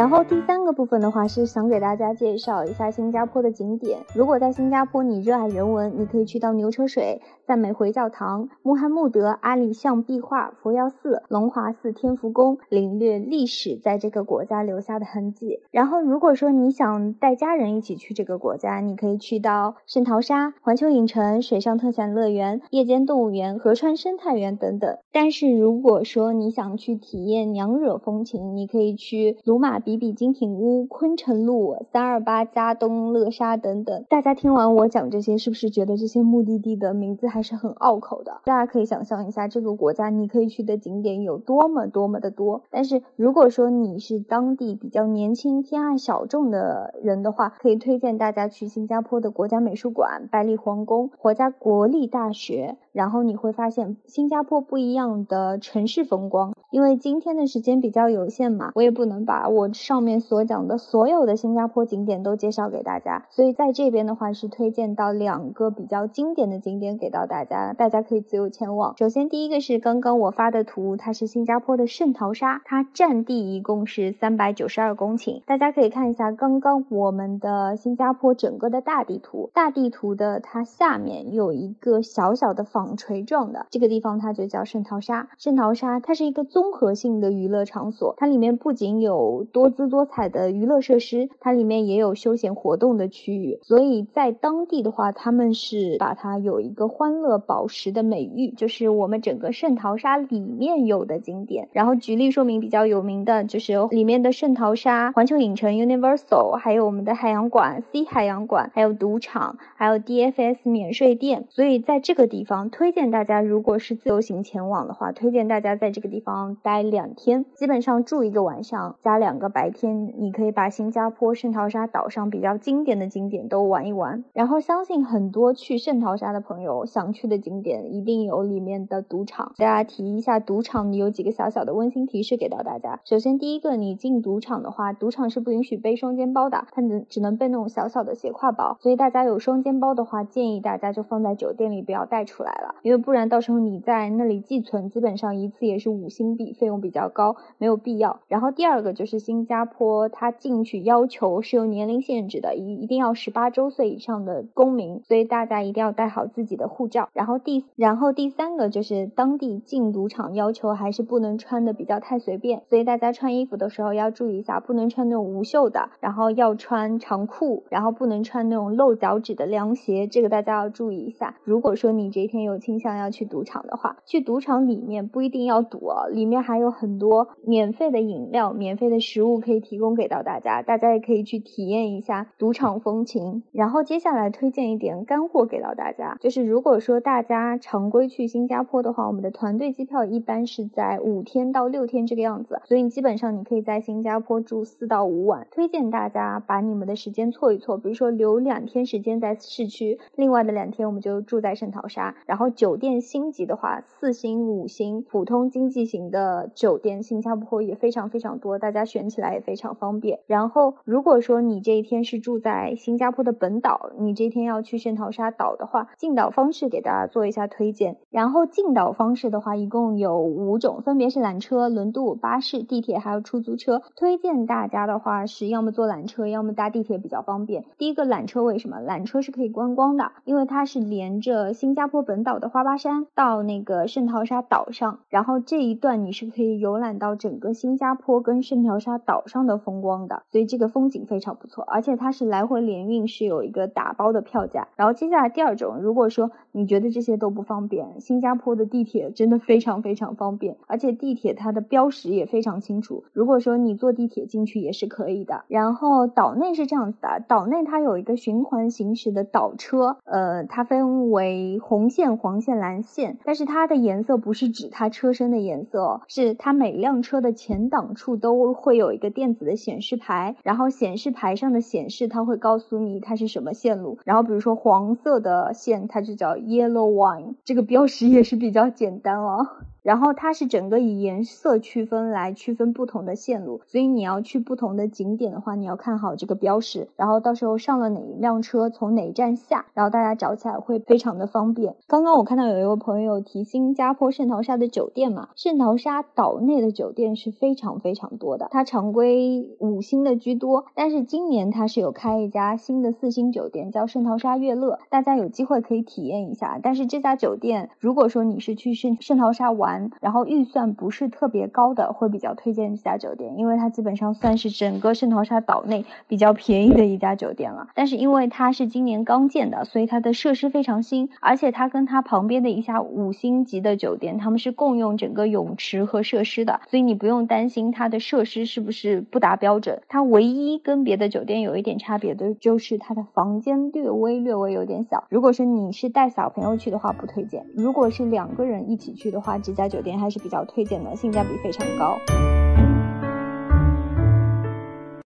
然后第三个部分的话是想给大家介绍一下新加坡的景点。如果在新加坡你热爱人文，你可以去到牛车水、赞美回教堂、穆罕默德、阿里像壁画、佛教寺、龙华寺、天福宫，领略历史在这个国家留下的痕迹。然后如果说你想带家人一起去这个国家，你可以去到圣淘沙、环球影城、水上特产乐园、夜间动物园、河川生态园等等。但是如果说你想去体验娘惹风情，你可以去鲁马比比精品屋、昆城路、三二八加东乐沙等等。大家听完我讲这些，是不是觉得这些目的地的名字还是很拗口的？大家可以想象一下，这个国家你可以去的景点有多么多么的多。但是如果说你是当地比较年轻、偏爱小众的人的话，可以推荐大家去新加坡的国家美术馆、百里皇宫、国家国立大学。然后你会发现新加坡不一样的城市风光。因为今天的时间比较有限嘛，我也不能把我上面所讲的所有的新加坡景点都介绍给大家，所以在这边的话是推荐到两个比较经典的景点给到大家，大家可以自由前往。首先第一个是刚刚我发的图，它是新加坡的圣淘沙，它占地一共是三百九十二公顷，大家可以看一下刚刚我们的新加坡整个的大地图，大地图的它下面有一个小小的纺锤状的这个地方，它就叫圣淘沙。圣淘沙它是一个综合性的娱乐场所，它里面不仅有多多姿多彩的娱乐设施，它里面也有休闲活动的区域。所以在当地的话，他们是把它有一个欢乐宝石的美誉，就是我们整个圣淘沙里面有的景点。然后举例说明比较有名的就是里面的圣淘沙环球影城 Universal，还有我们的海洋馆 C 海洋馆，还有赌场，还有 DFS 免税店。所以在这个地方推荐大家，如果是自由行前往的话，推荐大家在这个地方。待两天，基本上住一个晚上加两个白天，你可以把新加坡圣淘沙岛上比较经典的景点都玩一玩。然后相信很多去圣淘沙的朋友想去的景点一定有里面的赌场。大家提一下赌场，你有几个小小的温馨提示给到大家。首先，第一个，你进赌场的话，赌场是不允许背双肩包的，它只只能背那种小小的斜挎包。所以大家有双肩包的话，建议大家就放在酒店里，不要带出来了，因为不然到时候你在那里寄存，基本上一次也是五星币。费用比较高，没有必要。然后第二个就是新新加坡，它进去要求是有年龄限制的，一一定要十八周岁以上的公民，所以大家一定要带好自己的护照。然后第然后第三个就是当地进赌场要求还是不能穿的比较太随便，所以大家穿衣服的时候要注意一下，不能穿那种无袖的，然后要穿长裤，然后不能穿那种露脚趾的凉鞋，这个大家要注意一下。如果说你这一天有倾向要去赌场的话，去赌场里面不一定要赌哦，里面还有很多免费的饮料、免费的食物可以提供给到大家，大家也可以去体验一下赌场风情。然后接下来推荐一点干货给到大家，就是如果说大家常规去新加坡的话，我们的团队机票一般是在五天到六天这个样子，所以基本上你可以在新加坡住四到五晚。推荐大家把你们的时间错一错，比如说留两天时间在市区，另外的两天我们就住在圣淘沙。然后酒店星级的话，四星、五星、普通经济型的。酒店新加坡也非常非常多，大家选起来也非常方便。然后，如果说你这一天是住在新加坡的本岛，你这天要去圣淘沙岛的话，进岛方式给大家做一下推荐。然后进岛方式的话，一共有五种，分别是缆车、轮渡、巴士、地铁还有出租车。推荐大家的话是要么坐缆车，要么搭地铁比较方便。第一个缆车为什么？缆车是可以观光的，因为它是连着新加坡本岛的花巴山到那个圣淘沙岛上，然后这一段你是。可以游览到整个新加坡跟圣淘沙岛岛上的风光的，所以这个风景非常不错，而且它是来回联运，是有一个打包的票价。然后接下来第二种，如果说你觉得这些都不方便，新加坡的地铁真的非常非常方便，而且地铁它的标识也非常清楚。如果说你坐地铁进去也是可以的。然后岛内是这样子的，岛内它有一个循环行驶的岛车，呃，它分为红线、黄线、蓝线，但是它的颜色不是指它车身的颜色，是。是它每辆车的前挡处都会有一一个电子的显示牌，然后显示牌上的显示，它会告诉你它是什么线路。然后比如说黄色的线，它就叫 yellow one，这个标识也是比较简单哦。然后它是整个以颜色区分来区分不同的线路，所以你要去不同的景点的话，你要看好这个标识，然后到时候上了哪一辆车，从哪一站下，然后大家找起来会非常的方便。刚刚我看到有一位朋友提新加坡圣淘沙的酒店嘛，圣淘沙岛内的酒店是非常非常多的，它常规五星的居多，但是今年它是有开一家新的四星酒店，叫圣淘沙悦乐，大家有机会可以体验一下。但是这家酒店，如果说你是去圣圣淘沙玩，然后预算不是特别高的，会比较推荐这家酒店，因为它基本上算是整个圣淘沙岛内比较便宜的一家酒店了。但是因为它是今年刚建的，所以它的设施非常新，而且它跟它旁边的一家五星级的酒店，他们是共用整个泳池和设施的，所以你不用担心它的设施是不是不达标准。它唯一跟别的酒店有一点差别的就是它的房间略微略微有点小。如果说你是带小朋友去的话，不推荐；如果是两个人一起去的话，这家。家酒店还是比较推荐的，性价比非常高。